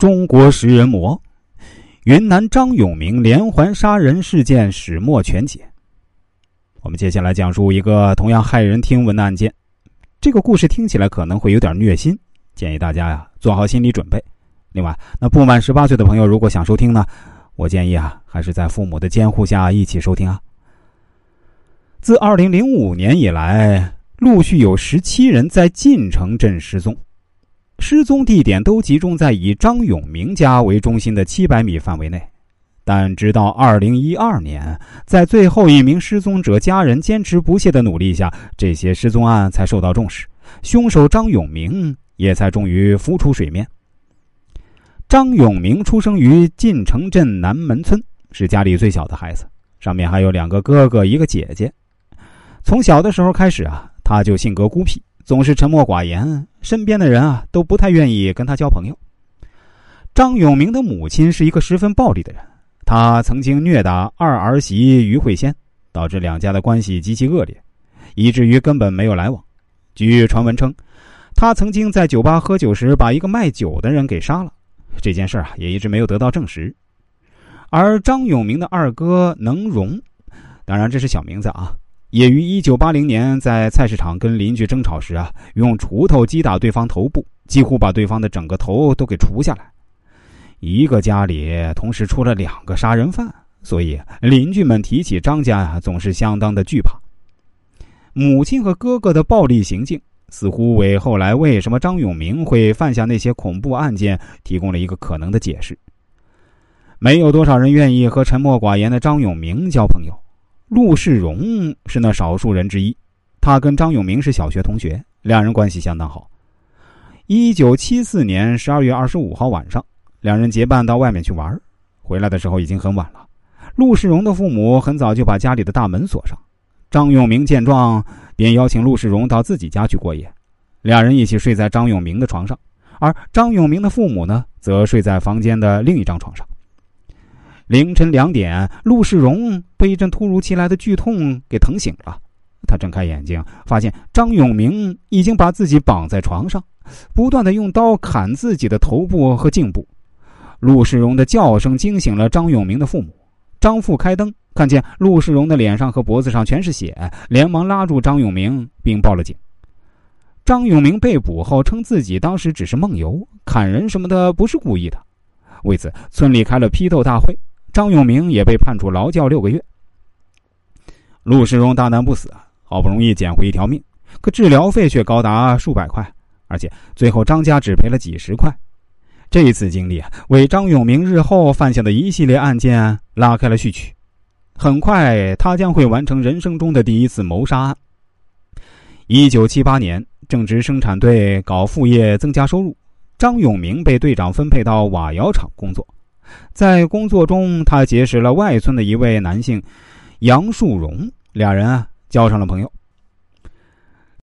中国食人魔，云南张永明连环杀人事件始末全解。我们接下来讲述一个同样骇人听闻的案件。这个故事听起来可能会有点虐心，建议大家呀做好心理准备。另外，那不满十八岁的朋友如果想收听呢，我建议啊还是在父母的监护下一起收听啊。自二零零五年以来，陆续有十七人在晋城镇失踪。失踪地点都集中在以张永明家为中心的七百米范围内，但直到二零一二年，在最后一名失踪者家人坚持不懈的努力下，这些失踪案才受到重视，凶手张永明也才终于浮出水面。张永明出生于晋城镇南门村，是家里最小的孩子，上面还有两个哥哥，一个姐姐。从小的时候开始啊，他就性格孤僻。总是沉默寡言，身边的人啊都不太愿意跟他交朋友。张永明的母亲是一个十分暴力的人，他曾经虐打二儿媳于慧仙，导致两家的关系极其恶劣，以至于根本没有来往。据传闻称，他曾经在酒吧喝酒时把一个卖酒的人给杀了，这件事啊也一直没有得到证实。而张永明的二哥能荣，当然这是小名字啊。也于一九八零年在菜市场跟邻居争吵时啊，用锄头击打对方头部，几乎把对方的整个头都给锄下来。一个家里同时出了两个杀人犯，所以邻居们提起张家啊，总是相当的惧怕。母亲和哥哥的暴力行径，似乎为后来为什么张永明会犯下那些恐怖案件提供了一个可能的解释。没有多少人愿意和沉默寡言的张永明交朋友。陆世荣是那少数人之一，他跟张永明是小学同学，两人关系相当好。一九七四年十二月二十五号晚上，两人结伴到外面去玩，回来的时候已经很晚了。陆世荣的父母很早就把家里的大门锁上，张永明见状便邀请陆世荣到自己家去过夜，两人一起睡在张永明的床上，而张永明的父母呢，则睡在房间的另一张床上。凌晨两点，陆世荣被一阵突如其来的剧痛给疼醒了。他睁开眼睛，发现张永明已经把自己绑在床上，不断的用刀砍自己的头部和颈部。陆世荣的叫声惊醒了张永明的父母。张父开灯，看见陆世荣的脸上和脖子上全是血，连忙拉住张永明，并报了警。张永明被捕后称自己当时只是梦游，砍人什么的不是故意的。为此，村里开了批斗大会。张永明也被判处劳教六个月。陆世荣大难不死，好不容易捡回一条命，可治疗费却高达数百块，而且最后张家只赔了几十块。这一次经历啊，为张永明日后犯下的一系列案件拉开了序曲。很快，他将会完成人生中的第一次谋杀案。一九七八年，正值生产队搞副业增加收入，张永明被队长分配到瓦窑厂工作。在工作中，他结识了外村的一位男性杨树荣，俩人啊交上了朋友。